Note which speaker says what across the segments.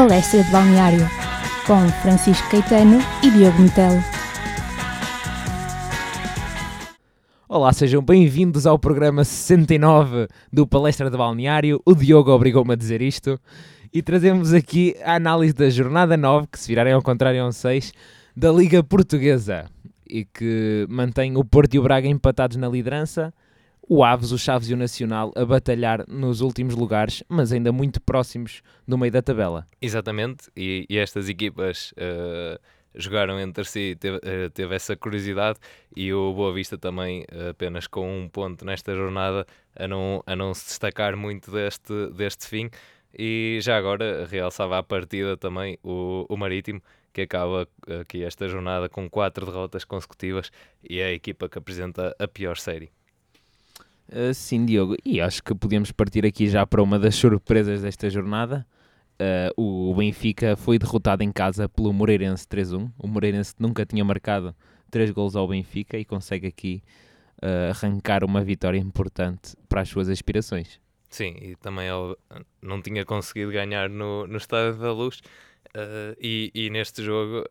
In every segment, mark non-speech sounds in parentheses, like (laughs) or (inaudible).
Speaker 1: Palestra de Balneário, com Francisco Caetano e Diogo Metelo.
Speaker 2: Olá, sejam bem-vindos ao programa 69 do Palestra de Balneário. O Diogo obrigou-me a dizer isto. E trazemos aqui a análise da jornada 9, que se virarem ao contrário é um 6, da Liga Portuguesa. E que mantém o Porto e o Braga empatados na liderança o Aves, o Chaves e o Nacional a batalhar nos últimos lugares, mas ainda muito próximos do meio da tabela.
Speaker 3: Exatamente, e, e estas equipas uh, jogaram entre si, teve, uh, teve, essa curiosidade, e o Boa Vista também uh, apenas com um ponto nesta jornada a não, a não se destacar muito deste, deste fim. E já agora realçava a partida também o, o Marítimo, que acaba aqui esta jornada com quatro derrotas consecutivas e é a equipa que apresenta a pior série.
Speaker 2: Uh, sim, Diogo. E acho que podemos partir aqui já para uma das (laughs) surpresas desta jornada. Uh, o Benfica foi derrotado em casa pelo Moreirense 3-1. O Moreirense nunca tinha marcado 3 gols ao Benfica e consegue aqui uh, arrancar uma vitória importante para as suas aspirações.
Speaker 3: Sim, e também ele não tinha conseguido ganhar no, no Estádio da Luz. Uh, e, e, neste jogo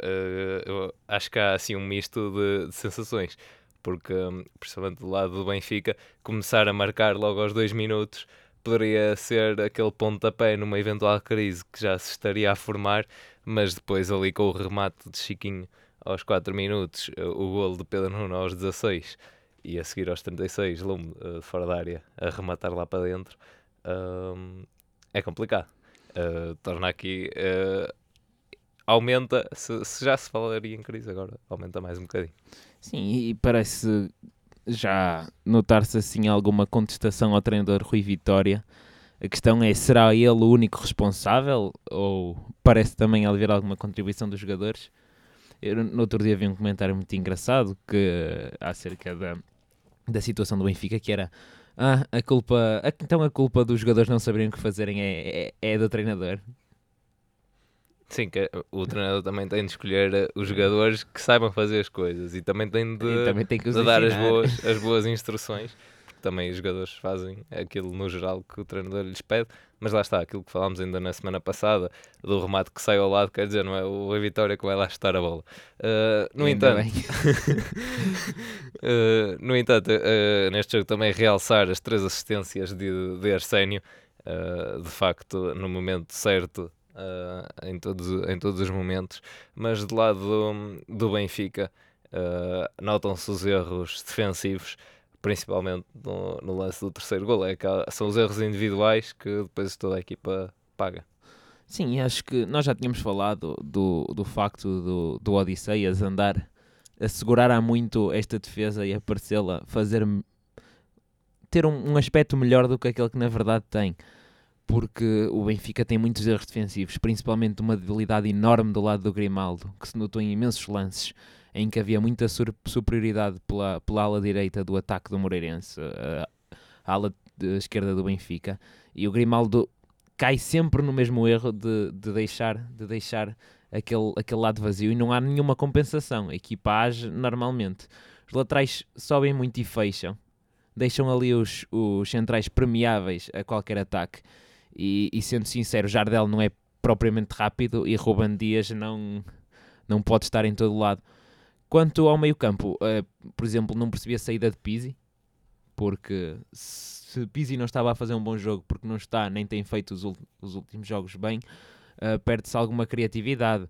Speaker 3: acho que há assim um misto de, de sensações porque, hum, principalmente do lado do Benfica, começar a marcar logo aos dois minutos poderia ser aquele pontapé numa eventual crise que já se estaria a formar, mas depois ali com o remate de Chiquinho aos 4 minutos, eh, o golo de Pedro Nuno aos 16 e a seguir aos 36, Lume uh, fora da área, a rematar lá para dentro, uh, é complicado. Uh, torna aqui. Aumenta, se, se já se falaria em crise agora, aumenta mais um bocadinho.
Speaker 2: Sim, e parece já notar-se assim alguma contestação ao treinador Rui Vitória. A questão é, será ele o único responsável ou parece também haver alguma contribuição dos jogadores? Eu, no outro dia vi um comentário muito engraçado que acerca da, da situação do Benfica, que era ah, a culpa, então a culpa dos jogadores não saberem o que fazerem é, é, é do treinador.
Speaker 3: Sim, que o treinador também tem de escolher eh, os jogadores que saibam fazer as coisas e também tem de, também tem de dar as boas, as boas instruções, porque também os jogadores fazem aquilo no geral que o treinador lhes pede, mas lá está, aquilo que falámos ainda na semana passada, do remate que sai ao lado, quer dizer, não é o a Vitória que vai lá chutar a bola. Uh, (laughs) no, entanto, uh, no entanto, uh, neste jogo também realçar as três assistências de, de Arsénio, de facto, no momento certo uh, em, todos, em todos os momentos, mas do lado do, do Benfica uh, notam-se os erros defensivos, principalmente no, no, lance do terceiro gol. É são os erros individuais que depois toda a equipa paga.
Speaker 2: Sim, acho que nós já tínhamos falado do, do facto do, do Odisseias andar a segurar há muito esta defesa e a parecê-la fazer ter um, um aspecto melhor do que aquele que na verdade tem porque o Benfica tem muitos erros defensivos, principalmente uma debilidade enorme do lado do Grimaldo, que se notou em imensos lances em que havia muita superioridade pela, pela ala direita do ataque do Moreirense, a, ala esquerda do Benfica, e o Grimaldo cai sempre no mesmo erro de, de deixar, de deixar aquele, aquele lado vazio e não há nenhuma compensação. A equipa age normalmente. Os laterais sobem muito e fecham, deixam ali os, os centrais permeáveis a qualquer ataque e, e sendo sincero, Jardel não é propriamente rápido e Ruben Dias não, não pode estar em todo lado. Quanto ao meio campo, uh, por exemplo, não percebi a saída de Pizzi, porque se Pizzi não estava a fazer um bom jogo, porque não está, nem tem feito os, os últimos jogos bem, uh, perde-se alguma criatividade.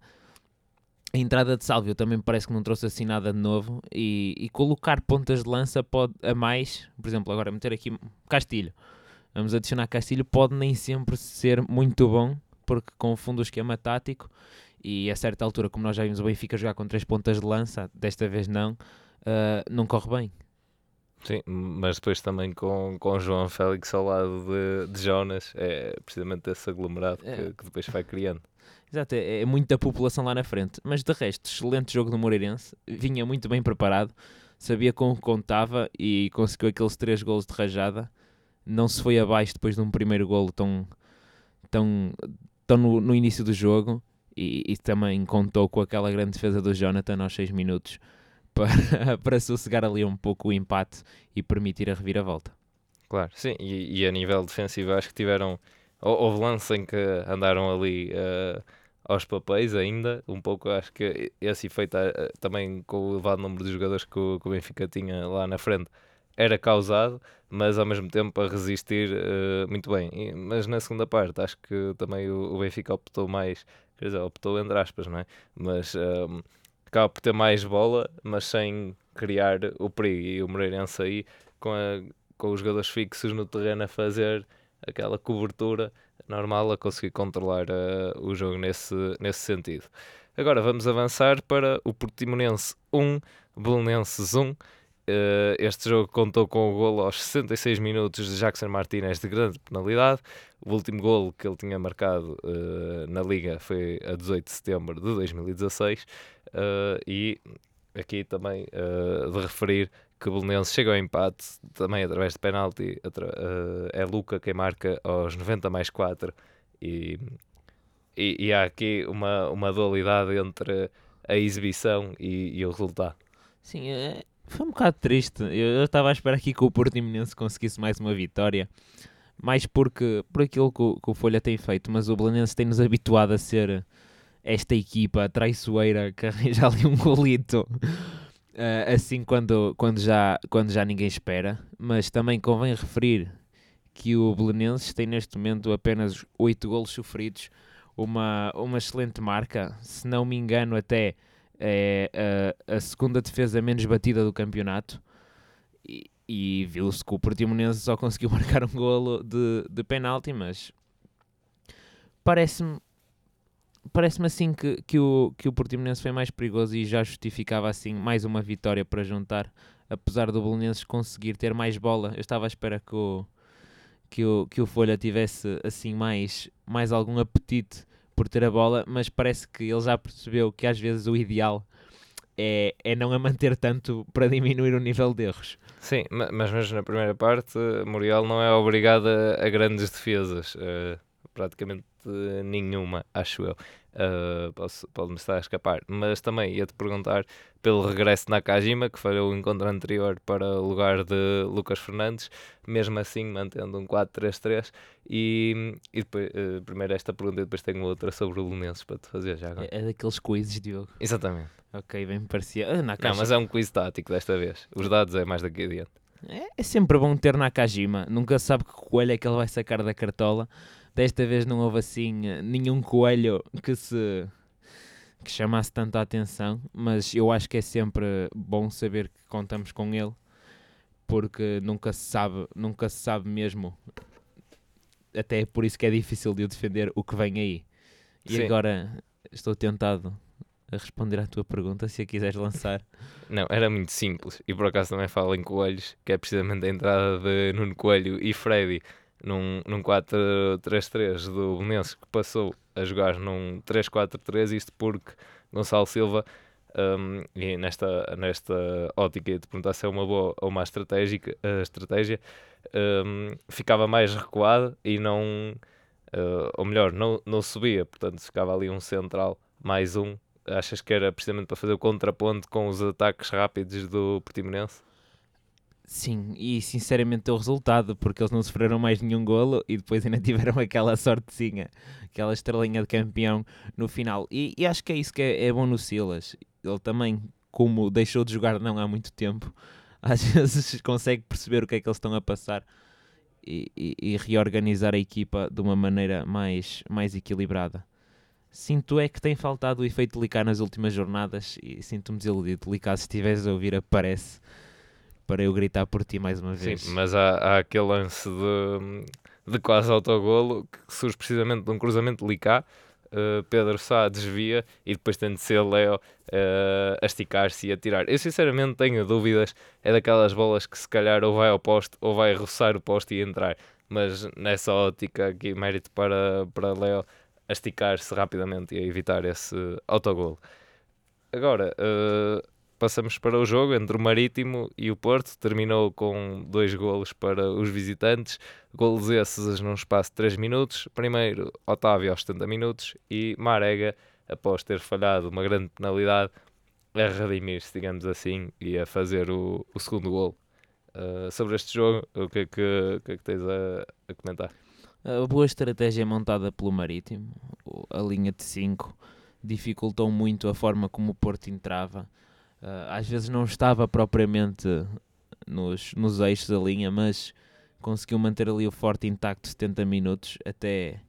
Speaker 2: A entrada de Salvio também parece que não trouxe assim nada de novo e, e colocar pontas de lança pode a mais, por exemplo, agora meter aqui Castilho vamos adicionar Castilho, pode nem sempre ser muito bom, porque confunde o esquema tático e a certa altura, como nós já vimos o Benfica jogar com três pontas de lança, desta vez não, uh, não corre bem.
Speaker 3: Sim, mas depois também com, com João Félix ao lado de, de Jonas, é precisamente esse aglomerado que, é. que depois vai criando.
Speaker 2: Exato, é, é, muita população lá na frente. Mas de resto, excelente jogo do Moreirense, vinha muito bem preparado, sabia com o que contava e conseguiu aqueles três gols de rajada não se foi abaixo depois de um primeiro golo tão, tão, tão no, no início do jogo e, e, também contou com aquela grande defesa do Jonathan aos 6 minutos (laughs) para, para sossegar ali um pouco o empate e permitir a reviravolta.
Speaker 3: Claro, sim, e, e a nível defensivo acho que tiveram houve lance em que andaram ali uh, aos papéis ainda, um pouco acho que esse efeito uh, também com o elevado número de jogadores que o, que o Benfica tinha lá na frente era causado, mas ao mesmo tempo a resistir uh, muito bem. E, mas na segunda parte acho que também o, o, Benfica optou mais, quer dizer, optou entre aspas, não é? Mas um, acaba por ter mais bola, mas sem criar o perigo. E o Moreirense aí com, a, com os jogadores fixos no terreno a fazer aquela cobertura normal a conseguir controlar uh, o jogo nesse, nesse sentido. Agora vamos avançar para o Portimonense 1, Belenenses 1. Uh, este jogo contou com o golo aos 66 minutos de Jackson Martinez de grande penalidade. O último golo que ele tinha marcado uh, na Liga foi a 18 de setembro de 2016. Uh, e aqui também de referir que o Belenenses chega ao empate também através de penalti. é Luca quem marca aos 90 mais 4. E, e, e há aqui uma, uma dualidade entre a exibição e, e o resultado.
Speaker 2: Sim, é, foi um bocado triste. Eu estava à espera aqui que o Portimonense conseguisse mais uma vitória. Mais porque, por aquilo que o, que o Folha tem feito, mas o Belenense tem-nos habituado a ser esta equipa traiçoeira que (laughs) arranja ali um golito uh, assim quando, quando, já, quando já ninguém espera. Mas também convém referir que o Belenenses tem neste momento apenas 8 golos sofridos, uma, uma excelente marca, se não me engano, até é a, a segunda defesa menos batida do campeonato. E, e viu-se que o Portimonense só conseguiu (laughs) marcar um golo de, de penalti, mas parece-me parece-me assim que, que, o, que o Portimonense foi mais perigoso e já justificava assim mais uma vitória para juntar, apesar do Bolonenses conseguir ter mais bola. Eu estava à espera que o, que o, que o Folha tivesse assim mais, mais algum apetite por ter a bola, mas parece que ele já percebeu que às vezes o ideal é, é não a manter tanto para diminuir o nível de erros.
Speaker 3: Sim, mas mesmo na primeira parte, Muriel não é obrigado a, a grandes defesas, uh, praticamente nenhuma, acho eu. Uh, posso, pode-me estar a escapar, mas também ia-te perguntar pelo regresso de Nakajima, que foi o encontro anterior para o lugar de Lucas Fernandes, mesmo assim mantendo um 4-3-3. E, e depois, uh, primeiro esta pergunta e depois tenho outra sobre o Lunenses para te fazer já agora.
Speaker 2: É, é daqueles quizzes, Diogo.
Speaker 3: Exatamente.
Speaker 2: Ok, bem me parecia. Ah,
Speaker 3: Não, mas é um quiz tático desta vez. Os dados é mais daqui adiante.
Speaker 2: É, é sempre bom ter Nakajima. Nunca sabe que coelho é que ele vai sacar da cartola. Desta vez não houve assim nenhum coelho que se que chamasse tanta atenção, mas eu acho que é sempre bom saber que contamos com ele, porque nunca se sabe, nunca se sabe mesmo. Até é por isso que é difícil de defender o que vem aí. E Sim. agora estou tentado a responder à tua pergunta, se a quiseres lançar. (laughs)
Speaker 3: Não, era muito simples. E por acaso também falo em coelhos, que é precisamente a entrada de Nuno Coelho e Freddy num, num 4-3-3 do Belenenses que passou a jogar num 3-4-3, isto porque Gonçalo Silva, um, e nesta, nesta ótica de perguntar se é uma boa ou uma estratégica, uh, estratégia, um, ficava mais recuado e não, uh, ou melhor, não, não subia, portanto ficava ali um central mais um. Achas que era precisamente para fazer o contraponto com os ataques rápidos do Portimonense?
Speaker 2: Sim, e sinceramente o resultado, porque eles não sofreram mais nenhum golo e depois ainda (laughs) tiveram aquela sortezinha, aquela estrelinha de campeão no final. E, e acho que é isso que é, é, bom no Silas. Ele também, como deixou de jogar não há muito tempo, (laughs) às vezes consegue perceber o que é que eles estão a passar e, e, e reorganizar a equipa de uma maneira mais, mais equilibrada. Sinto é que tem faltado o efeito de Licá nas últimas jornadas e sinto-me desiludido. Licá, se estiveres a ouvir, aparece para eu gritar por ti mais uma vez.
Speaker 3: Sim, mas há, há aquele lance de, de quase autogolo que surge precisamente de um cruzamento de Licá. Uh, Pedro Sá desvia e depois tem de ser Leo uh, a esticar-se e a tirar. Eu sinceramente tenho dúvidas, é daquelas bolas que se calhar ou vai ao poste ou vai roçar o poste e entrar. Mas nessa ótica aqui, mérito para, para Leo a esticar-se rapidamente e a evitar esse autogolo. Agora, uh, passamos para o jogo entre o Marítimo e o Porto. Terminou com dois golos para os visitantes. Golos esses num espaço de 3 minutos. Primeiro, Otávio aos 70 minutos e Marega, após ter falhado uma grande penalidade, a redimir-se, digamos assim, e a fazer o, o segundo gol. Uh, sobre este jogo, o que é que, que, é que tens a, a comentar?
Speaker 2: A boa estratégia montada pelo Marítimo, a linha de 5, dificultou muito a forma como o Porto entrava. Uh, às vezes não estava propriamente nos, nos eixos da linha, mas conseguiu manter ali o forte intacto 70 minutos até,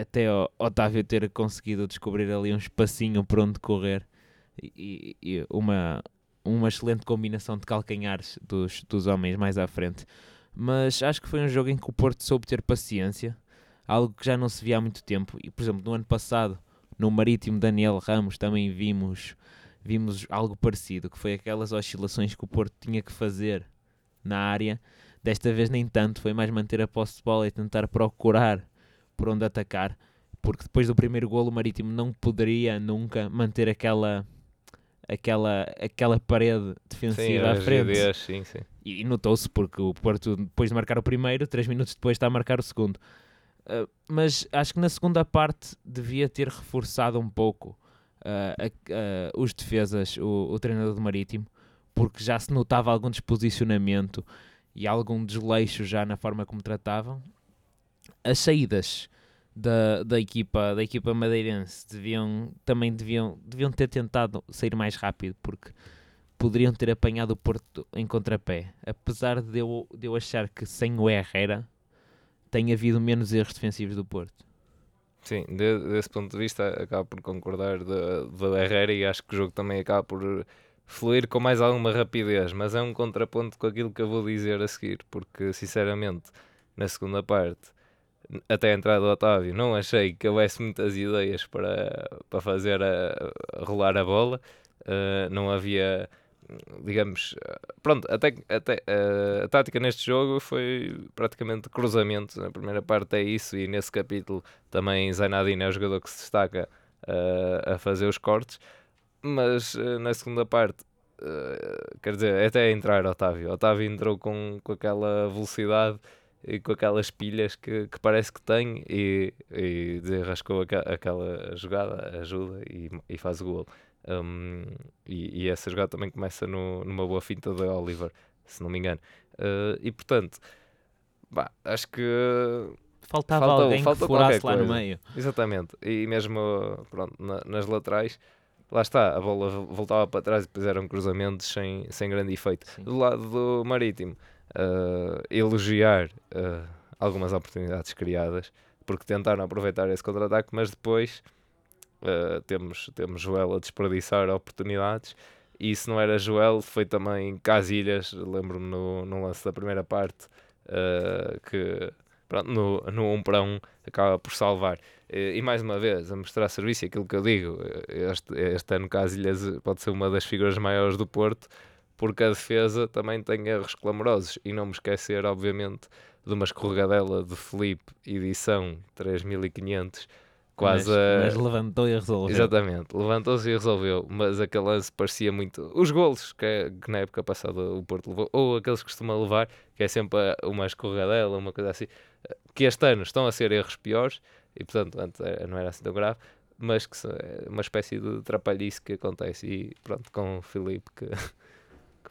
Speaker 2: até Otávio ter conseguido descobrir ali um espacinho por onde correr e, e uma, uma excelente combinação de calcanhares dos, dos homens mais à frente. Mas acho que foi um jogo em que o Porto soube ter paciência, algo que já não se via há muito tempo. E, por exemplo, no ano passado, no Marítimo Daniel Ramos, também vimos, vimos algo parecido, que foi aquelas oscilações que o Porto tinha que fazer na área. Desta vez nem tanto, foi mais manter a posse de bola e tentar procurar por onde atacar, porque depois do primeiro golo o Marítimo não poderia nunca manter aquela aquela, aquela parede defensiva sim, à frente.
Speaker 3: sim, sim.
Speaker 2: E, e notou-se porque o Porto, depois de marcar o primeiro, três minutos depois está a marcar o segundo. Uh, mas acho que na segunda parte devia ter reforçado um pouco uh, uh, os defesas, o, o, treinador do Marítimo, porque já se notava algum desposicionamento e algum desleixo já na forma como tratavam. As saídas da, da, equipa, da equipa madeirense deviam, também deviam, deviam ter tentado sair mais rápido, porque poderiam ter apanhado o Porto em contrapé. Apesar de eu, de eu achar que sem o Herrera tem havido menos erros defensivos do Porto.
Speaker 3: Sim, de, desse ponto de vista acabo por concordar do Herrera e acho que o jogo também acaba por fluir com mais alguma rapidez, mas é um contraponto com aquilo que eu vou dizer a seguir, porque sinceramente na segunda parte até a entrada do Otávio, não achei que houvesse muitas ideias para, para fazer a, a rolar a bola. Uh, não havia, digamos, pronto, até, até uh, a tática neste jogo foi praticamente cruzamento. Na primeira parte é isso, e nesse capítulo também Zainadine é o jogador que se destaca uh, a fazer os cortes. Mas na segunda parte, quer dizer, até entrar Otávio, Otávio entrou com, com aquela velocidade e com aquelas pilhas que, que parece que tem e, e desenrascou aqua, aquela jogada, ajuda e, e faz o gol. Um, e, e, essa jogada também começa no, numa boa finta de Oliver, se não me engano. Uh, e portanto, bah, acho que
Speaker 2: faltava faltou, alguém faltou que furasse lá no meio.
Speaker 3: Exatamente. E mesmo pronto, na, nas laterais, lá está, a bola voltava para trás e depois eram cruzamentos sem, sem grande efeito. Sim. Do lado do Marítimo uh, elogiar uh, algumas oportunidades criadas, porque tentaram aproveitar esse contra-ataque, mas depois uh, temos, temos Joel a desperdiçar oportunidades. E se não era Joel, foi também Casilhas. Lembro-me no, no lance da primeira parte que pronto, no, no 1 um para 1 um, acaba por salvar. E, e, mais uma vez, a mostrar serviço, aquilo que eu digo, este, este ano Casilhas pode ser uma das figuras maiores do Porto porque a defesa também tem erros clamorosos. E não me esquecer, obviamente, de uma escorregadela de Felipe, edição 3500, quase
Speaker 2: mas, mas levantou e resolveu.
Speaker 3: Exatamente, levantou-se e resolveu. Mas aquele lance parecia muito. Os golos que, que, na época passada o Porto levou, ou aqueles que costuma levar, que é sempre uma escorregadela, uma coisa assim, que este ano estão a ser erros piores, e portanto antes não era assim tão grave. Mas que é uma espécie de trapalhice que acontece, e pronto, com o Felipe (laughs) que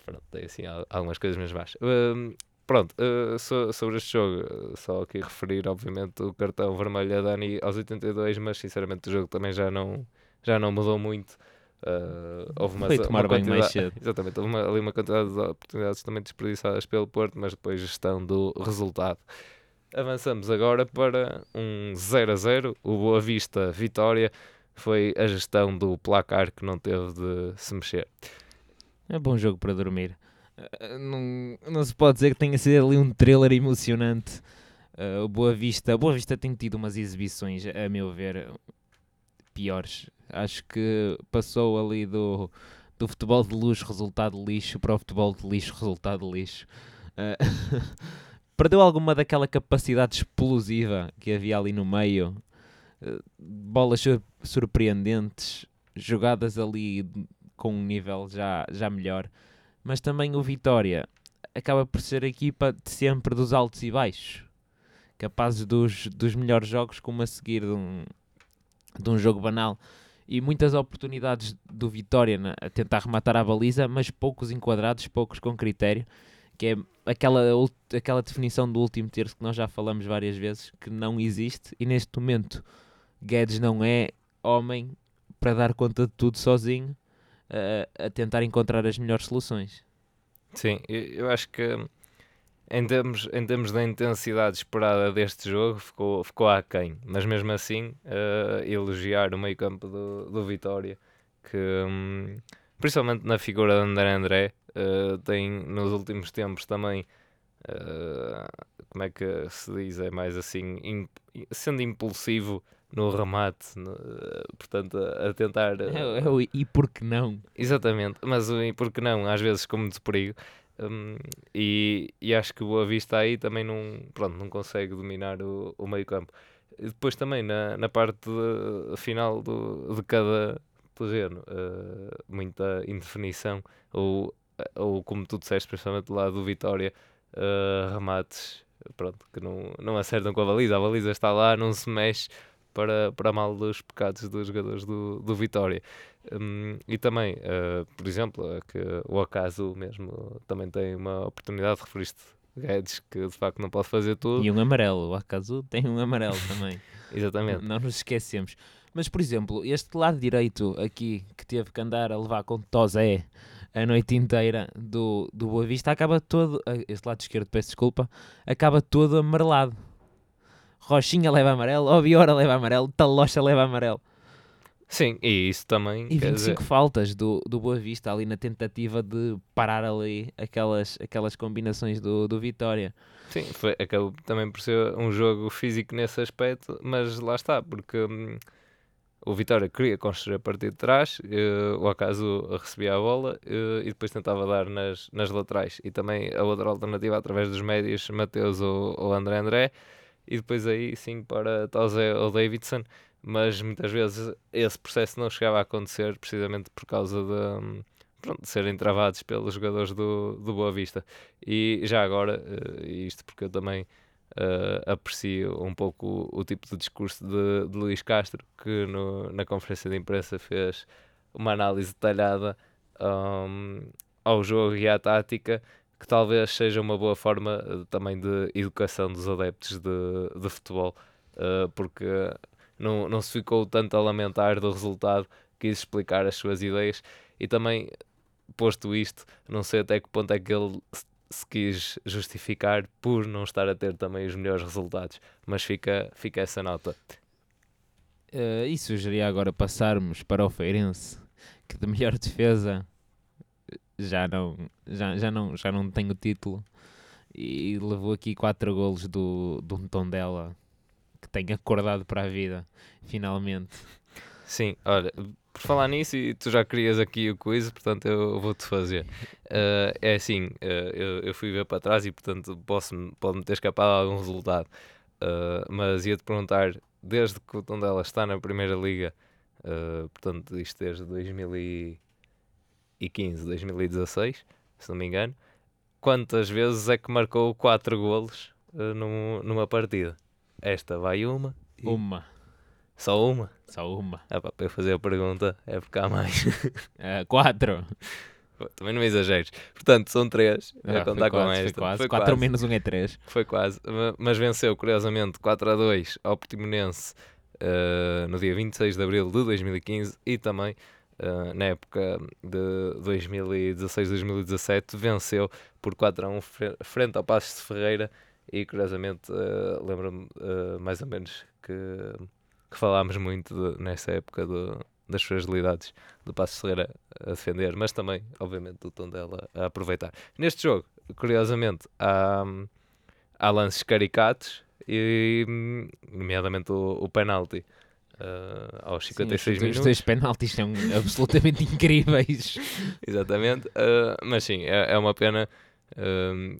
Speaker 3: pronto, tem assim algumas coisas mais baixas. Uh, pronto, uh, so, sobre este jogo, só aqui referir, obviamente, o cartão vermelho a Dani aos 82, mas sinceramente o jogo também já não, já não mudou muito. Uh, houve uma,
Speaker 2: Foi tomar uma bem mais cedo. (laughs)
Speaker 3: Exatamente, houve uma, ali uma quantidade de oportunidades também desperdiçadas pelo Porto, mas depois gestão do resultado. Avançamos agora para um 0 a 0. O Boa Vista Vitória foi a gestão do placar que não teve de se mexer.
Speaker 2: É bom jogo para dormir. Uh, não, não se pode dizer que tenha sido ali um thriller emocionante. Uh, Boa Vista, Boa Vista tem tido umas exibições, a meu ver, piores. Acho que passou ali do, do futebol de luxo, resultado lixo, para o futebol de lixo, resultado lixo. Uh, (laughs) perdeu alguma daquela capacidade explosiva que havia ali no meio. Bolas surpreendentes, jogadas ali com um nível já, já melhor. Mas também o Vitória acaba por ser a equipa de sempre dos altos e baixos. Capazes dos, dos melhores jogos, como a seguir de um, de um jogo banal. E muitas oportunidades do Vitória a tentar rematar a baliza, mas poucos enquadrados, poucos com critério. que é aquela, aquela definição do último terço que nós já falamos várias vezes, que não existe, e neste momento Guedes não é homem para dar conta de tudo sozinho, a tentar encontrar as melhores soluções.
Speaker 3: Sim, eu, acho que em termos, em termos da intensidade esperada deste jogo ficou, ficou aquém, mas mesmo assim eh, elogiar o meio campo do, do Vitória, que hum, principalmente na figura de André André, eh, tem nos últimos tempos também, eh, como é que se diz, é mais assim, im- sendo impulsivo no remate, no- eh, portanto a, a tentar... eh,
Speaker 2: É, é o e por que não?
Speaker 3: Exatamente, mas o- e por que não? Às vezes com muito perigo. Hum, e, e acho que o Boa Vista aí também não, pronto, não consegue dominar o, o meio campo. E depois também na, na parte de- final do, de cada terreno, eh, muita indefinição, ou, ou como tu disseste, principalmente lado do Vitória, eh, remates pronto, que não, não acertam com a baliza. A baliza está lá, não se mexe para, para mal dos pecados dos jogadores do, do Vitória. Hum, e também, eh, por exemplo, que o acaso mesmo também tem uma oportunidade, referiste Guedes, que de facto não pode fazer tudo.
Speaker 2: E um amarelo, o Acaso tem um amarelo também. (laughs)
Speaker 3: Exatamente.
Speaker 2: Não nos esquecemos. Mas, por exemplo, este lado direito aqui, que teve que andar a levar com Tozé a noite inteira do, do Boa Vista, acaba todo, eh, este lado esquerdo, peço desculpa, acaba todo amarelado. Rochinha leva amarelo, Obiora leva amarelo, Talocha leva amarelo.
Speaker 3: Sim, e isso também.
Speaker 2: E
Speaker 3: quer
Speaker 2: 25
Speaker 3: dizer,
Speaker 2: faltas do, do Boa Vista ali na tentativa de parar ali aquelas, aquelas combinações do, do Vitória.
Speaker 3: sim, foi, acabou também por ser um jogo físico nesse aspecto, mas lá está, porque hum, o Vitória queria construir a partir de trás, eh, o acaso recebia a bola eh, e depois tentava dar nas, nas laterais. E também a outra alternativa através dos médios, Mateus ou, ou André André, e depois aí sim para Tozé ou Davidson, mas muitas vezes esse processo não chegava a acontecer precisamente por causa de, pronto, de serem travados pelos jogadores do, do Boa Vista. E já agora, eh, isto porque eu também eh, aprecio um pouco o, o tipo de discurso de, de Luís Castro, que no- na conferência de imprensa fez uma análise detalhada hum, ao jogo e à tática, que talvez seja uma boa forma eh, também de educação dos adeptos de, de futebol, eh, porque não, não se ficou tanto a lamentar do resultado, quis explicar as suas ideias e também, posto isto, não sei até que ponto é que ele se- quis justificar por não estar a ter também os melhores resultados, mas fica, fica essa nota.
Speaker 2: Eh, e sugeria agora passarmos para o Feirense, que de melhor defesa já não, já, já não, já não tem o título e levou aqui quatro golos do, do Tondela que tem acordado para a vida, finalmente.
Speaker 3: Sim, olha, por falar nisso, e tu já querias aqui o quiz, portanto eu vou-te fazer. Eh, é assim, eh, eu, eu fui ver para trás e portanto posso, pode-me ter escapado algum resultado. Eh, mas ia-te perguntar, desde que o Tondela está na Primeira Liga, portanto isto desde 2015, 2016, se não me engano, quantas vezes é que marcou 4 golos num- numa partida? Esta vai uma, e
Speaker 2: Uma,
Speaker 3: só uma?
Speaker 2: só uma.
Speaker 3: Ah, pá, para eu fazer a pergunta é porque há mais. (laughs)
Speaker 2: Quatro.
Speaker 3: Pô, Também não exageres. Portanto, são três.
Speaker 2: Ah,
Speaker 3: a contar
Speaker 2: foi
Speaker 3: com
Speaker 2: quase,
Speaker 3: esta.
Speaker 2: Foi quase.
Speaker 3: Foi
Speaker 2: 4
Speaker 3: quase.
Speaker 2: menos 1 é 3.
Speaker 3: Foi quase. Ma- Mas venceu, curiosamente, 4 a 2 ao Portimonense eh, no dia 26 de abril de 2015 e também eh, na época de 2016-2017 venceu por 4 a 1 fre- frente ao Passos de Ferreira e curiosamente eh, lembro-me eh, mais ou menos que, que falámos muito de- nessa época do- das fragilidades do Passos de Ferreira a defender, mas também, obviamente, do tom dela a aproveitar. Neste jogo, curiosamente, há, há lances caricatos e, nomeadamente, o, o penalti uh, aos 56
Speaker 2: Sim, os,
Speaker 3: minutos.
Speaker 2: Os dois penaltis são (laughs) absolutamente incríveis. (laughs)
Speaker 3: Exatamente, uh, mas sim, é, é uma pena. um,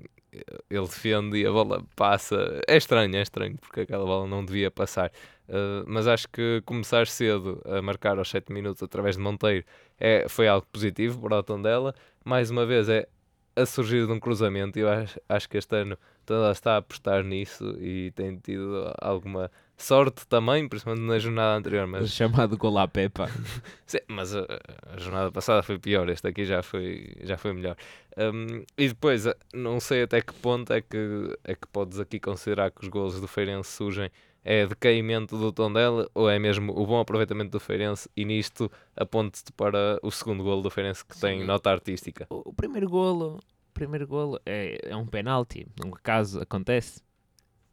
Speaker 3: ele defende e a bola passa. É estranho, é estranho, porque aquela bola não devia passar. Uh, mas acho que começar cedo a marcar aos 7 minutos através de Monteiro é, foi algo positivo para o tom dela. Mais uma vez, é a surgir de um cruzamento. Eu acho, acho que este ano Tondela está a apostar nisso e tem tido alguma sorte também, principalmente na jornada anterior.
Speaker 2: O
Speaker 3: Mas, (laughs)
Speaker 2: chamado gol à Pepa. (laughs)
Speaker 3: sim, mas a, a jornada passada foi pior, este aqui já foi, já foi melhor. Um, e depois, eh, não sei até que ponto é que, é que podes aqui considerar que os golos do Feirense surgem é decaimento do Tondela ou é mesmo o bom aproveitamento do Feirense e nisto aponte-te para o segundo golo do Feirense que tem
Speaker 2: Sim.
Speaker 3: nota artística.
Speaker 2: O, o primeiro golo, o primeiro golo é, é um penalti. Num caso acontece.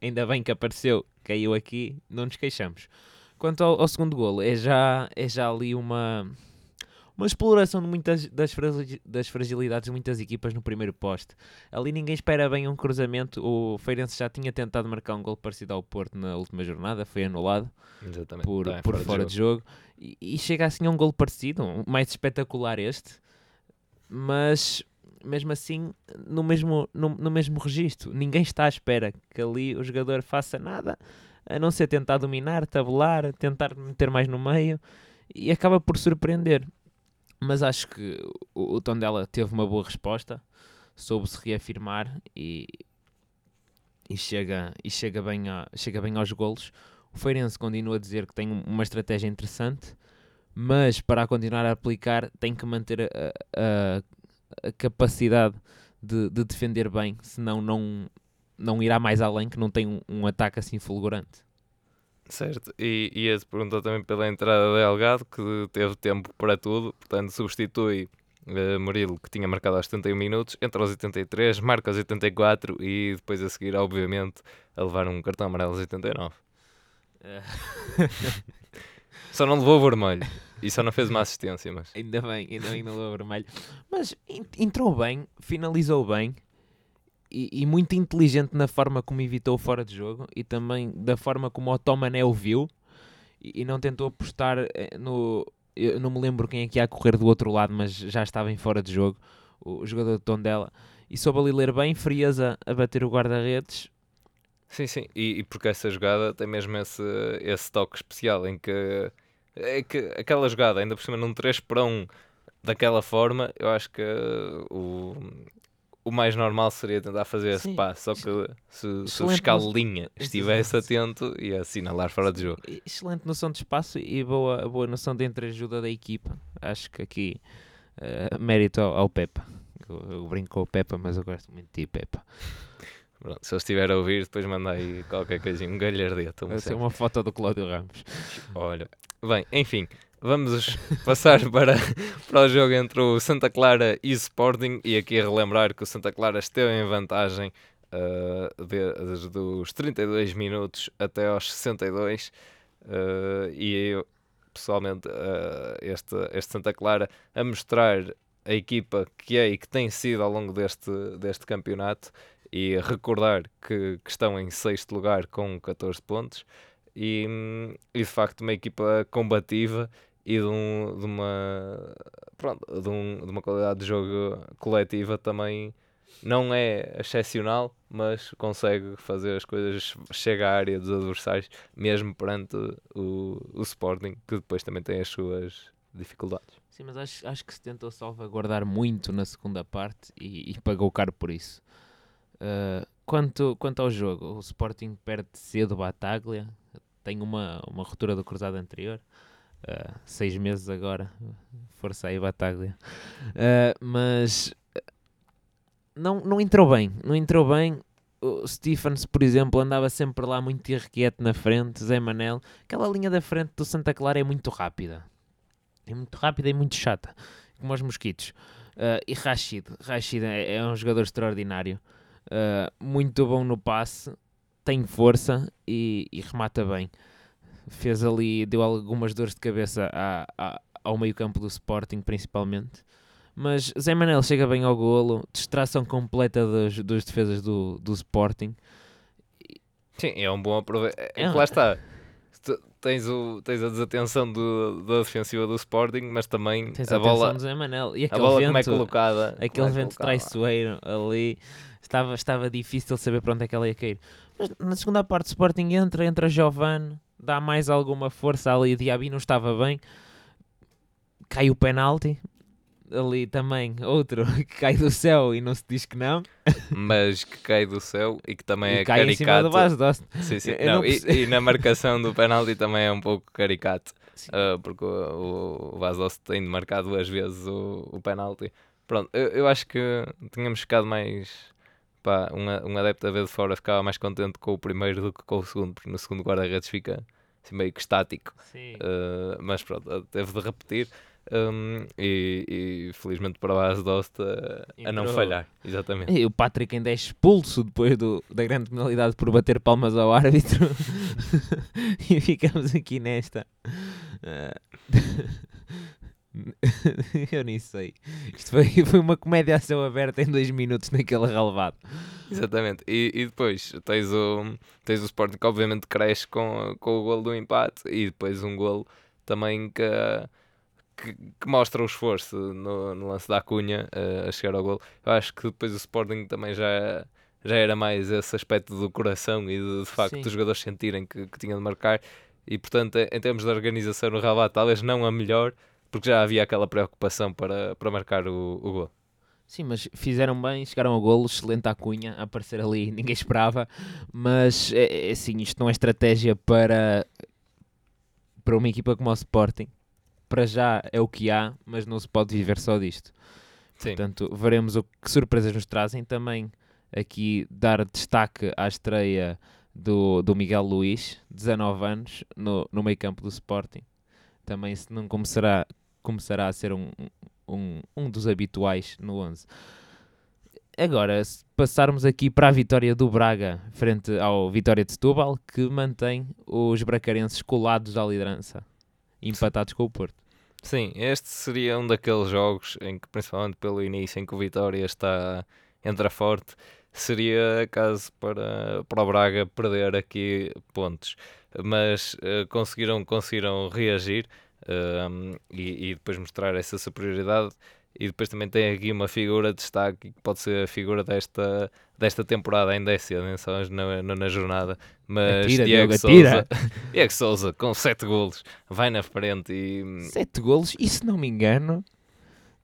Speaker 2: Ainda bem que apareceu, caiu aqui, não nos queixamos. Quanto ao, ao segundo golo, é já, é já ali uma, uma exploração de muitas das, das fragilidades de muitas equipas no primeiro poste. Ali ninguém espera bem um cruzamento. O Feirense já tinha tentado marcar um gol parecido ao Porto na última jornada, foi anulado
Speaker 3: Exatamente.
Speaker 2: por, por fora, de, jogo. E, e chega assim a um gol parecido, mais espetacular este, mas mesmo assim no mesmo, no, no mesmo registro. Ninguém está à espera que ali o jogador faça nada a não ser tentar dominar, tabular, tentar meter mais no meio e acaba por surpreender. Mas acho que o, o Tondela teve uma boa resposta, soube-se reafirmar e, e, chega, e chega, bem a, chega bem aos golos. O Feirense continua a dizer que tem um- uma estratégia interessante, mas para a continuar a aplicar tem que manter a- a capacidade de, de defender bem, senão não, não irá mais além, que não tem um, um ataque assim fulgurante.
Speaker 3: Certo, e ia-te perguntar também pela entrada de Delgado, que teve tempo para tudo, portanto substitui eh, Murilo, que tinha marcado aos 71 minutos, entra aos 83, marca aos 84 e depois a seguir, obviamente, a levar um cartão amarelo aos 89. Só não levou o vermelho (laughs) e só não fez uma assistência, mas
Speaker 2: Ainda bem, ainda bem no levou vermelho. Mas en- entrou bem, finalizou bem e, e muito inteligente na forma como evitou o fora de jogo e também da forma como o Tomané o viu e, e não tentou apostar eh, no. Eu não me lembro quem é que ia correr do outro lado, mas já estava em fora de jogo, o, o jogador de Tondela. E soube ali ler bem, frieza a bater o guarda-redes.
Speaker 3: Sim, sim, e, e porque essa jogada tem mesmo esse, esse toque especial em que, é que aquela jogada, ainda por cima num 3 para 1 daquela forma, eu acho que o, o mais normal seria tentar fazer esse
Speaker 2: Sim.
Speaker 3: passo, só que se, se o
Speaker 2: Excelente
Speaker 3: fiscal
Speaker 2: noção-
Speaker 3: de linha estivesse atento ia assinalar fora de jogo.
Speaker 2: Excelente noção de espaço e boa, boa noção de entreajuda da equipa. Acho que aqui eh, mérito ao, ao Pepa. Eu, eu brinco com o Pepa, mas eu gosto muito de ti, Pepa.
Speaker 3: Pronto, se eu estiver a ouvir, depois manda aí qualquer coisinha, um galhardeto.
Speaker 2: é
Speaker 3: cena.
Speaker 2: uma foto do Cláudio Ramos.
Speaker 3: Olha, bem, enfim, vamos passar (laughs) para, para o jogo entre o Santa Clara e Sporting e aqui a relembrar que o Santa Clara esteve em vantagem de- desde os 32 minutos até aos 62 ah, e eu, pessoalmente ah, este, este Santa Clara a mostrar a equipa que é e que tem sido ao longo deste, deste campeonato e recordar que, que estão em sexto lugar com 14 pontos e, e de facto uma equipa combativa e de, um- de uma pronto, de, um- de uma qualidade de jogo coletiva também não é excepcional, mas consegue fazer as coisas, chega à área dos adversários, mesmo perante o, o Sporting, que depois também tem as suas dificuldades.
Speaker 2: Sim, mas acho, acho que se tentou salvaguardar muito na segunda parte e, e pagou caro por isso. Uh, quanto, quanto ao jogo, o Sporting perde cedo Bataglia, tem uma, uma ruptura do cruzado anterior, uh, seis meses agora, força aí Bataglia. Uh, mas não, não entrou bem, não entrou bem. O Stephens, por exemplo, andava sempre lá muito irrequieto na frente, Zé Manel. Aquela linha da frente do Santa Clara é muito rápida. É muito rápida e muito chata, como os mosquitos. Uh, e Rashid, Rashid é, é um jogador extraordinário, Uh, muito bom no passe, tem força e, e remata bem. Fez ali, deu algumas dores de cabeça à- à- ao meio-campo do Sporting, principalmente. Mas Zé Manel chega bem ao golo, distração completa dos, dos defesas do, do Sporting.
Speaker 3: Sim, é um bom aproveitamento. É,
Speaker 2: É
Speaker 3: que
Speaker 2: um-
Speaker 3: lá está. Tu Tens, o, tens a desatenção do, da defensiva do Sporting, mas também
Speaker 2: Tens
Speaker 3: a
Speaker 2: a
Speaker 3: bola,
Speaker 2: do Zé Manel. E
Speaker 3: a
Speaker 2: aquele
Speaker 3: bola
Speaker 2: vento,
Speaker 3: como é colocada.
Speaker 2: aquele
Speaker 3: como é
Speaker 2: vento
Speaker 3: colocada.
Speaker 2: traiçoeiro ali, estava, estava difícil saber para onde é que ela ia cair. Mas na segunda parte, o Sporting entra, entra Giovane, dá mais alguma força ali. Diaby não estava bem, cai o penalti. ali também outro (laughs) que cai do céu e não se diz que não.
Speaker 3: mas que cai do céu e que também
Speaker 2: e
Speaker 3: é
Speaker 2: cai em cima do
Speaker 3: caricato.
Speaker 2: Dost.
Speaker 3: Sim, sim. Não,
Speaker 2: não
Speaker 3: e, e na marcação do penalti também é um pouco caricato. Ah, porque o, o Bas Dost tem de marcar duas vezes o, o penalti. Pronto, eu, eu acho que tínhamos ficado mais. Pá, um, um adepto a ver de fora ficava mais contente com o primeiro do que com o segundo, porque no segundo guarda-redes fica assim, meio que estático.
Speaker 2: Sim.
Speaker 3: Uh, mas pronto, teve de repetir. um, e, e felizmente para a base Dost uh, a não falhar, exatamente.
Speaker 2: E o Patrick ainda é expulso depois do, da grande penalidade por bater palmas ao árbitro. (laughs) e ficamos aqui nesta. Ah, (laughs) (laughs) Eu nem sei. Isto foi, (laughs) foi uma comédia a céu aberto em dois minutos naquele relevado.
Speaker 3: Exatamente. E, e depois tens o, tens o Sporting que obviamente cresce com, com o golo do empate e depois um golo também que, que, que mostra o esforço no, no lance da Cunha a chegar ao golo. Eu acho que depois o Sporting também já, já era mais esse aspecto do coração e de, de facto
Speaker 2: Sim.
Speaker 3: os jogadores sentirem que, que tinham de marcar. E portanto, em termos de organização no Rabat, talvez não a melhor, porque já havia aquela preocupação para, para marcar o, o gol.
Speaker 2: Sim, mas fizeram bem, chegaram ao golo, excelente à cunha, a aparecer ali, (laughs) ninguém esperava. Mas é, é assim, isto não é estratégia para, para uma equipa como o Sporting. Para já é o que há, mas não se pode viver só disto.
Speaker 3: Sim.
Speaker 2: Portanto, veremos o que surpresas nos trazem. Também aqui dar destaque à estreia do, do Miguel Luís, 19 anos, no, no meio campo do Sporting. Também se não começará, começará a ser um, um, um dos habituais no 11. Agora, se passarmos aqui para a vitória do Braga frente ao Vitória de Setúbal, que mantém os bracarenses colados à liderança, empatados com o Porto.
Speaker 3: Sim, este seria um daqueles jogos em que, principalmente pelo início, em que o Vitória está entra forte, seria caso para, para o Braga perder aqui pontos. Mas eh, conseguiram, conseguiram reagir ehm, e, e depois mostrar essa superioridade. E depois também tem aqui uma figura de destaque que pode ser a figura desta, desta temporada, ainda é cedo, nem só na, na, na jornada. Mas
Speaker 2: Atira,
Speaker 3: Diego. Souza, Diego (laughs) Souza, com 7 golos, vai na frente e,
Speaker 2: Sete golos e se não me engano,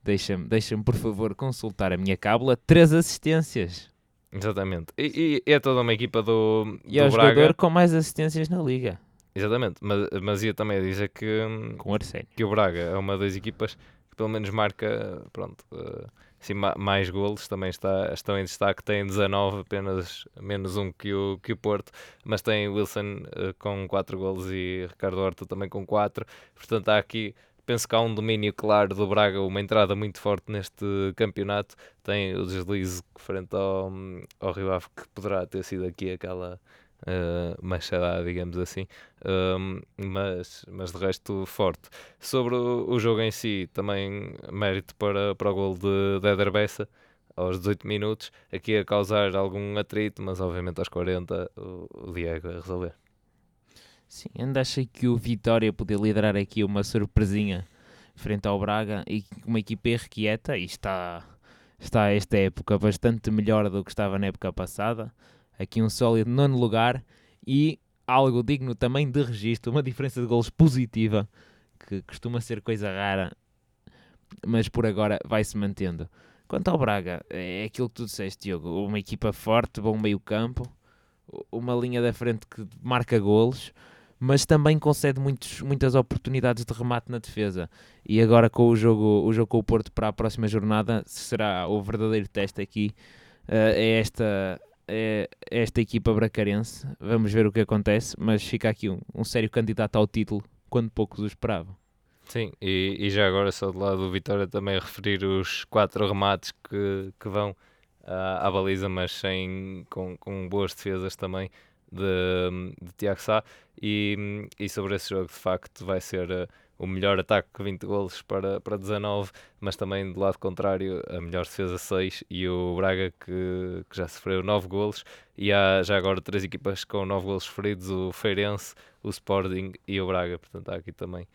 Speaker 2: deixa-me deixa por favor consultar a minha cábula, três assistências.
Speaker 3: Exatamente. E, e é toda uma equipa do,
Speaker 2: E é
Speaker 3: do
Speaker 2: o
Speaker 3: Braga.
Speaker 2: jogador com mais assistências na liga,
Speaker 3: Exatamente. Mas, mas ia também dizer que,
Speaker 2: com Arsénio.
Speaker 3: que o Braga é uma das equipas que pelo menos marca pronto, eh, assim, ma- mais golos. Também está, estão em destaque. Tem 19, apenas menos um que o, que o Porto. Mas tem Wilson eh, com 4 golos e Ricardo Horta também com 4. Portanto, há aqui. Penso que há um domínio claro do Braga, uma entrada muito forte neste campeonato. Tem o deslize frente ao, ao Rio Ave, que poderá ter sido aqui aquela uh, machadada, digamos assim. Um, mas, mas de resto, forte. Sobre o, o jogo em si, também mérito para, para o gol de, de Eder Bessa aos 18 minutos, aqui a causar algum atrito, mas obviamente aos 40 o, o Diego a resolver.
Speaker 2: Sim, ainda achei que o Vitória podia liderar aqui uma surpresinha frente ao Braga e uma equipa irrequieta e está, está esta época bastante melhor do que estava na época passada. Aqui um sólido nono lugar e algo digno também de registro, uma diferença de golos positiva, que costuma ser coisa rara, mas por agora vai-se mantendo. Quanto ao Braga, é aquilo que tu disseste, Diogo, uma equipa forte, bom meio campo, uma linha da frente que marca golos, mas também concede muitos, muitas oportunidades de remate na defesa. E agora com o jogo, o jogo com o Porto para a próxima jornada, será o verdadeiro teste aqui. eh, é esta, é esta equipa bracarense. Vamos ver o que acontece, mas fica aqui um, um sério candidato ao título, quando poucos o esperavam.
Speaker 3: Sim, e, e já agora só do lado do Vitória também referir os quatro remates que, que vão à, à baliza, mas sem, com, com boas defesas também de, de Tiago Sá. E, e sobre esse jogo, de facto, vai ser eh, o melhor ataque 20 golos para, para 19, mas também do lado contrário, a melhor defesa 6 e o Braga que, que já sofreu 9 golos. E há já agora três equipas com 9 golos sofridos: o Feirense, o Sporting e o Braga. Portanto, há aqui também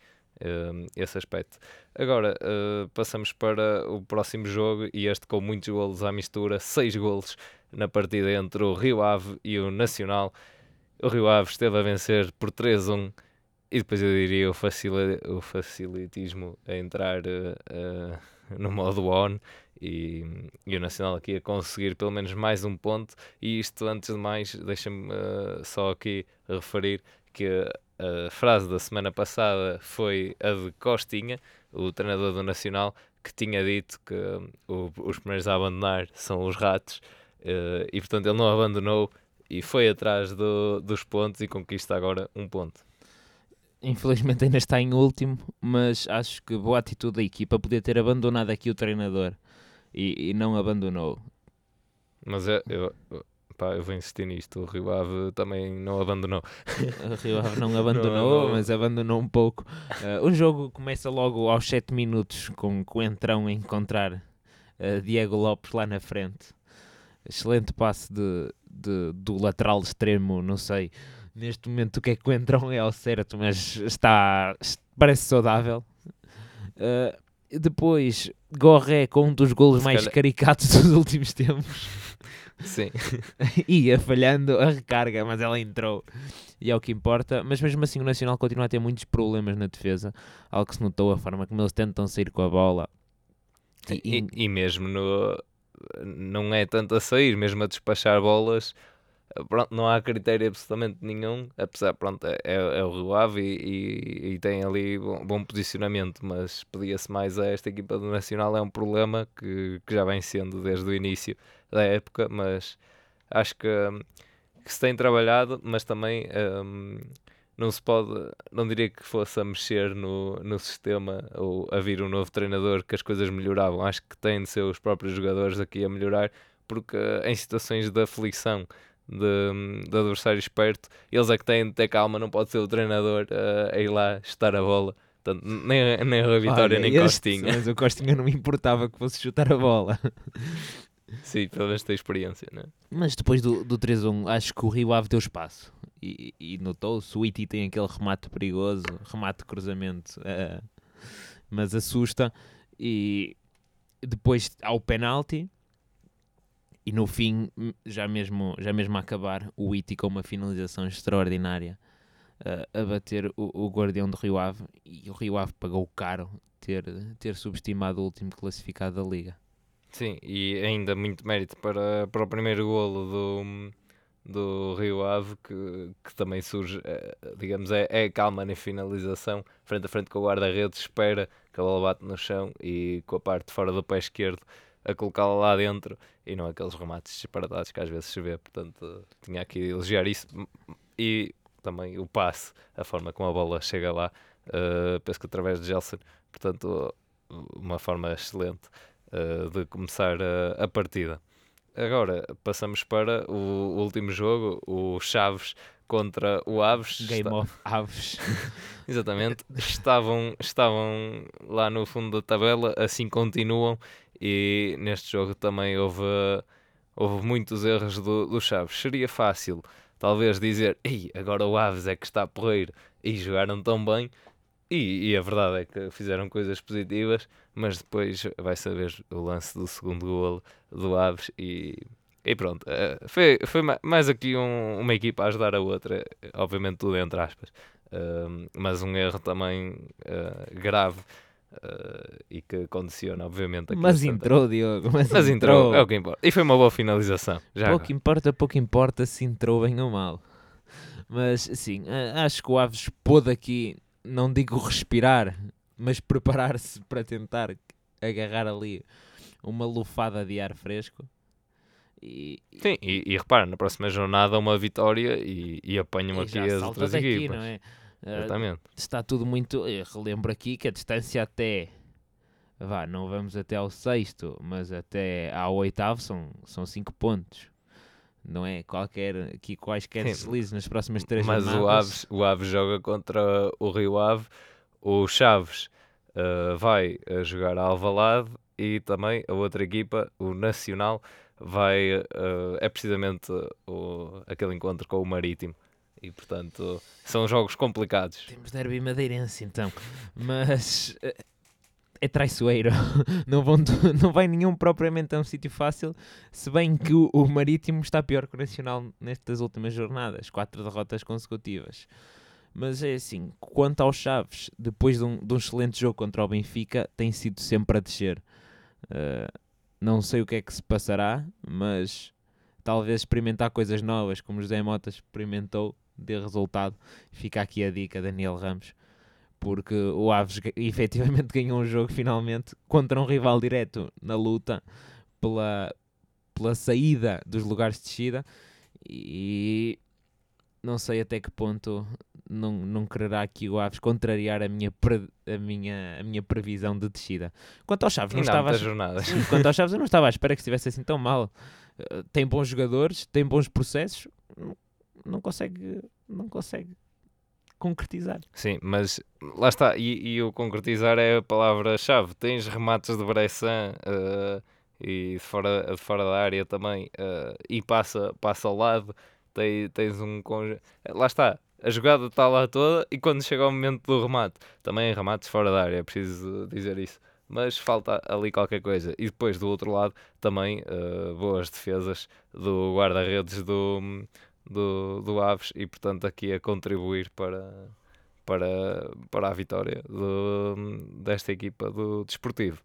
Speaker 3: um, esse aspecto. Agora uh, passamos para o próximo jogo e este com muitos golos à mistura, 6 golos na partida entre o Rio Ave e o Nacional. O Rio Ave esteve a vencer por 3-1 e depois eu diria o, facili o facilitismo a entrar uh, no modo on e, e, o Nacional aqui a conseguir pelo menos mais um ponto. E isto, antes de mais, deixa-me uh, só aqui referir que a frase da semana passada foi a de Costinha, o treinador do Nacional, que tinha dito que os primeiros a abandonar são os ratos, e portanto ele não abandonou e foi atrás do, dos pontos e conquista agora um ponto.
Speaker 2: Infelizmente ainda está em último, mas acho que boa atitude da equipa poder ter abandonado aqui o treinador e, e não abandonou.
Speaker 3: Mas eu, eu, pá, eu vou insistir nisto. O Rio Ave também não abandonou. (laughs)
Speaker 2: o Rio Ave não abandonou, não, mas abandonou um pouco. Uh, o jogo começa logo aos 7 minutos com, com o entrão a encontrar uh, Diego Lopes lá na frente. Excelente passe de, de, do lateral extremo, não sei neste momento o que é que o entrão é ao certo, mas está, parece saudável. Uh, depois, Gorré com um dos golos mais caricatos (laughs) dos últimos tempos.
Speaker 3: Sim. (laughs)
Speaker 2: Ia falhando a recarga, mas ela entrou. E é o que importa. Mas mesmo assim o Nacional continua a ter muitos problemas na defesa. Algo que se notou a forma como eles tentam sair com a bola.
Speaker 3: E, e, e mesmo no, não é tanto a sair, mesmo a despachar bolas. Pronto, não há critério absolutamente nenhum, apesar, pronto, é, é o Rio Ave e, e, e, tem ali bom, bom posicionamento, mas pedia-se mais a esta equipa do Nacional, é um problema que, que já vem sendo desde o início da época, mas acho que, que se tem trabalhado, mas também um, não se pode, não diria que fosse a mexer no, no sistema ou a vir um novo treinador que as coisas melhoravam. Acho que têm de ser os próprios jogadores aqui a melhorar, porque em situações de aflição de, de adversários perto, eles é que têm de ter calma, não pode ser o treinador uh, a ir lá chutar a bola. Portanto, nem, nem a Vitória, Olha, nem este, Costinha.
Speaker 2: Mas o Costinha não me importava que fosse chutar a bola. (laughs)
Speaker 3: Sim, pelo menos tem experiência, né?
Speaker 2: Mas depois do, do 3-1, acho que o Rio Ave deu espaço. E, e notou-se, o Iti tem aquele remate perigoso, remate de cruzamento, uh, mas assusta. E depois há o penalti. E no fim, já mesmo, já mesmo a acabar, o Iti com uma finalização extraordinária uh, a bater o, o Guardião do Rio Ave. E o Rio Ave pagou caro ter, ter subestimado o último classificado da Liga.
Speaker 3: Sim, e ainda muito mérito para, para o primeiro golo do, do Rio Ave, que, que também surge, eh, digamos, é, é calma na finalização, frente a frente com o guarda-redes, espera que a bola bate no chão e com a parte fora do pé esquerdo a colocá-la lá dentro e não aqueles remates disparatados que às vezes se vê. Portanto, tinha aqui elogiar isso e também o passe, a forma como a bola chega lá, uh, penso que através de Gelson, portanto, uma forma excelente uh, de começar a, a, partida. Agora passamos para o último jogo, o Chaves contra o Aves.
Speaker 2: Game Está... of Aves. (laughs)
Speaker 3: Exatamente. estavam, estavam lá no fundo da tabela, assim continuam. E neste jogo também houve, houve muitos erros do, do Chaves. Seria fácil, talvez, dizer: Ei, agora o Aves é que está porreiro e jogaram tão bem. E, e, a verdade é que fizeram coisas positivas, mas depois vai saber o lance do segundo golo do Aves e, e pronto. Eh, foi, foi mais aqui um, uma equipa a ajudar a outra, obviamente tudo entre aspas, uh, mas um erro também uh, grave. Uh, e que condiciona, obviamente.
Speaker 2: Mas entrou, Diogo. Mas,
Speaker 3: mas entrou. entrou. é o que importa. E foi uma boa finalização. Já
Speaker 2: pouco agora. importa, pouco importa se entrou bem ou mal. Mas sim, acho que o Aves pôde aqui não digo respirar, mas (laughs) preparar-se para tentar agarrar ali uma lufada de ar fresco. E,
Speaker 3: Sim, e, e repara, na próxima jornada uma vitória e, e apanham aqui as outras equipas. Não é?
Speaker 2: Exatamente. Uh, está tudo muito. Eu relembro aqui que a distância até. Vá, não vamos até ao sexto, mas até ao oitavo são, são cinco pontos não é? Qualquer, aqui quaisquer deslizes nas próximas três
Speaker 3: Mas
Speaker 2: jornadas.
Speaker 3: o Aves, o Aves joga contra o Rio Ave, o Chaves uh, vai a jogar a Alvalade e também a outra equipa, o Nacional, vai, uh, é precisamente o, aquele encontro com o Marítimo. E portanto são jogos complicados.
Speaker 2: Temos derby madeirense então, mas eh, é traiçoeiro. (laughs) não, vão, não vai nenhum propriamente a um sítio fácil, se bem que o, Marítimo está pior que o Nacional nestas últimas jornadas, quatro derrotas consecutivas. Mas é assim, quanto aos Chaves, depois de um, de um excelente jogo contra o Benfica, tem sido sempre a descer. Uh, não sei o que é que se passará, mas talvez experimentar coisas novas, como José Mota experimentou, dê resultado. Fica aqui a dica, Daniel Ramos, porque o Aves (laughs) efetivamente ganhou um jogo finalmente contra um rival direto na luta pela, pela saída dos lugares de descida e não sei até que ponto não, não quererá aqui o Aves contrariar a minha, pre, a minha, a minha previsão de descida. Quanto aos Chaves, não, estava a, quanto aos Chaves, eu não estava à espera que estivesse assim tão mal. Uh, tem bons jogadores, tem bons processos, não, consegue, não consegue concretizar.
Speaker 3: Sim, mas lá está, e, e o concretizar é a palavra-chave. Tens remates de Bressan uh, e fora, fora da área também, uh, e passa, passa ao lado tens, tens um conjunto. Lá está, a jogada está lá toda e quando chega o momento do remate, também remates fora da área, é preciso dizer isso. Mas falta ali qualquer coisa. E depois do outro lado, também uh, boas defesas do guarda-redes do, do, do Aves e, portanto, aqui a contribuir para, para, para a vitória do, desta equipa do Desportivo.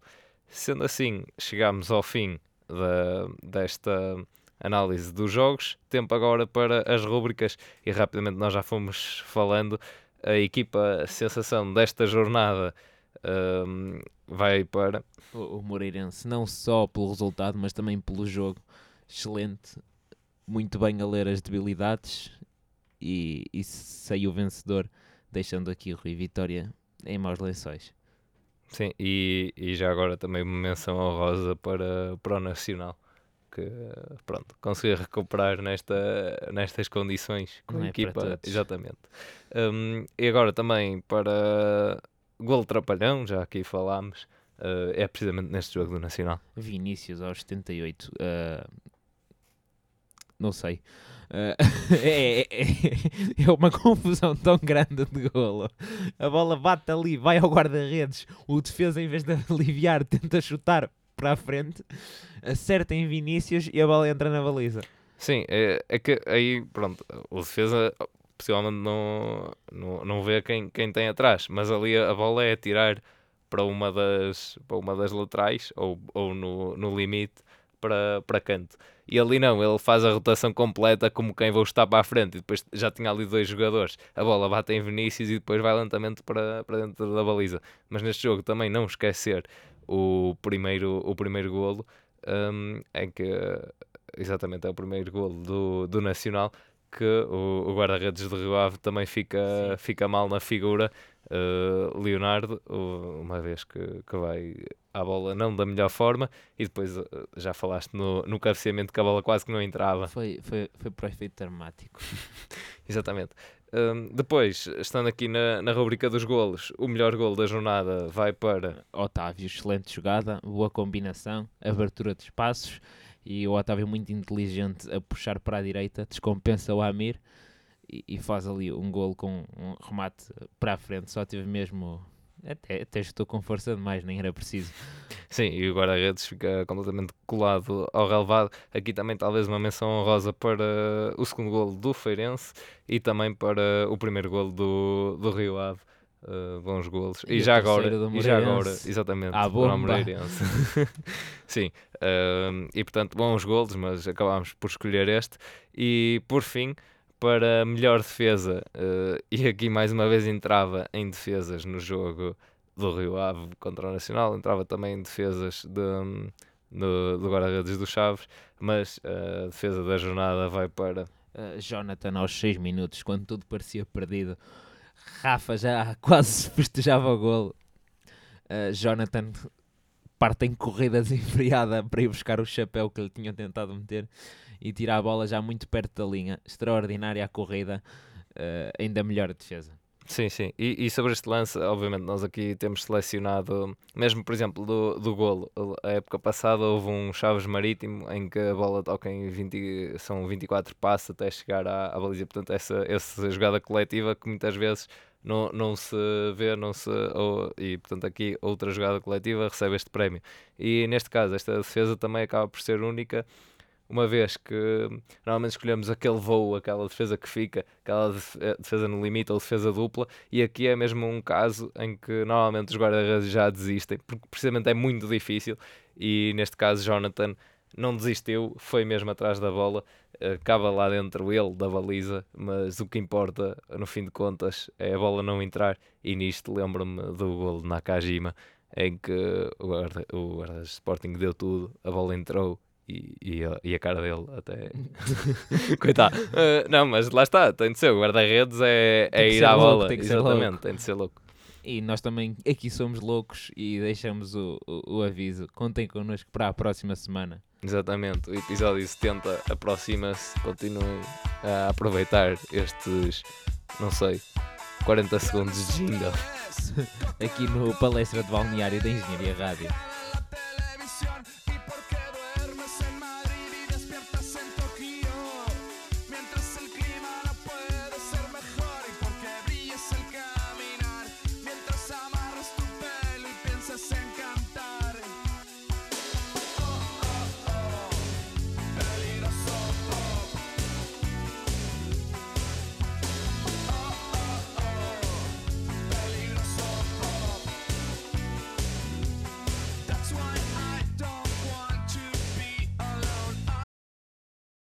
Speaker 3: Sendo assim, chegamos ao fim da, desta análise dos jogos. Tempo agora para as rúbricas e rapidamente nós já fomos falando. A equipa a sensação desta jornada um, vai para
Speaker 2: o, o Moreirense, não só pelo resultado, mas também pelo jogo. Excelente, muito bem a ler as debilidades e, e saiu vencedor, deixando aqui o Rui Vitória em maus lençóis.
Speaker 3: Sim, e, e já agora também uma menção honrosa para, para o Nacional que pronto, conseguir recuperar nesta, nestas condições com Não a é equipa. Exatamente. Um, e agora também para gol trapalhão, já aqui falámos, uh, é precisamente neste jogo do Nacional.
Speaker 2: Vinícius aos 78. Uh, não sei. Uh, (laughs) é, é, (laughs) é, uma confusão tão grande de golo. A bola bate ali, vai ao guarda-redes. O defesa, em vez de (laughs) aliviar, tenta chutar para a frente, acerta em Vinícius e a bola entra na baliza.
Speaker 3: Sim, é, é que aí, pronto, o defesa possivelmente não, não, não vê quem, quem tem atrás, mas ali a, a bola é tirar para uma das, para uma das laterais ou, ou no, no limite para, para canto. E ali não, ele faz a rotação completa como quem vou estar para a frente e depois já tinha ali dois jogadores. A bola bate em Vinícius e depois vai lentamente para, para dentro da baliza. Mas neste jogo também não esquecer o primeiro, o primeiro golo, um, em que exatamente é o primeiro golo do, do Nacional, que o, o guarda-redes de Rio Ave também fica, fica mal na figura. Uh, Leonardo, uma vez que, que vai à bola não da melhor forma, e depois uh, já falaste no, no cabeceamento que a bola quase que não entrava.
Speaker 2: Foi, foi, foi para o efeito dramático. (laughs)
Speaker 3: Exatamente. Um, depois, estando aqui na, na rubrica dos golos, o melhor golo da jornada vai para
Speaker 2: Otávio. Excelente jogada, boa combinação, abertura de espaços e o Otávio muito inteligente a puxar para a direita, descompensa o Amir e, e faz ali um golo com um remate para a frente. Só teve mesmo até, até estou com força demais, nem era preciso.
Speaker 3: Sim, e o guarda-redes fica completamente colado ao relevado. Aqui também talvez uma menção honrosa para o segundo golo do Feirense e também para o primeiro golo do, do Rio Ave. Uh, bons golos. E, e já agora, e já agora, exatamente,
Speaker 2: ah, bom (laughs)
Speaker 3: Sim, uh, e portanto, bons golos, mas acabámos por escolher este. E por fim, para melhor defesa, uh, (laughs) e aqui mais uma vez entrava em defesas no jogo do Rio Ave contra o Nacional, entrava também em defesas de, no, do guarda-redes do Chaves, mas a defesa da jornada vai para.
Speaker 2: Uh, Jonathan aos 6 minutos, quando tudo parecia perdido. Rafa já (laughs) quase festejava o golo. Uh, Jonathan parte em corrida desenfreada (laughs) para ir buscar o chapéu que lhe tinham tentado meter e tira a bola já muito perto da linha. Extraordinária a corrida, uh, ainda melhor a defesa.
Speaker 3: Sim, sim. E, e, sobre este lance, obviamente, nós aqui temos selecionado, mesmo por exemplo, do, do golo. A época passada houve um Chaves Marítimo em que a bola toca em 20, são 24 passos até chegar à, à baliza. Portanto, essa, essa jogada coletiva que muitas vezes não, não se vê, não se. Ou, e portanto, aqui outra jogada coletiva recebe este prémio. E neste caso, esta defesa também acaba por ser única uma vez que normalmente escolhemos aquele voo, aquela defesa que fica, aquela eh, defesa no limite ou defesa dupla, e aqui é mesmo um caso em que normalmente os guarda-redes já desistem, porque precisamente é muito difícil e neste caso Jonathan não desistiu, foi mesmo atrás da bola, acaba lá dentro ele da baliza, mas o que importa no fim de contas é a bola não entrar e nisto lembro-me do gol de Nakajima em que o guarda, o guarda Sporting deu tudo, a bola entrou e, e, a, e a cara dele até. (laughs) Coitado. Uh, não, mas lá está, tem de ser. O guarda-redes é, é ir à louco, bola. Tem Exatamente, tem de ser louco.
Speaker 2: E nós também aqui somos loucos e deixamos o, o, o aviso. Contem connosco para a próxima semana.
Speaker 3: Exatamente, o episódio 70 aproxima-se. Continuem a aproveitar estes, não sei, 40 segundos de jingle. (laughs)
Speaker 2: Aqui no Palestra de Balneário da Engenharia Rádio.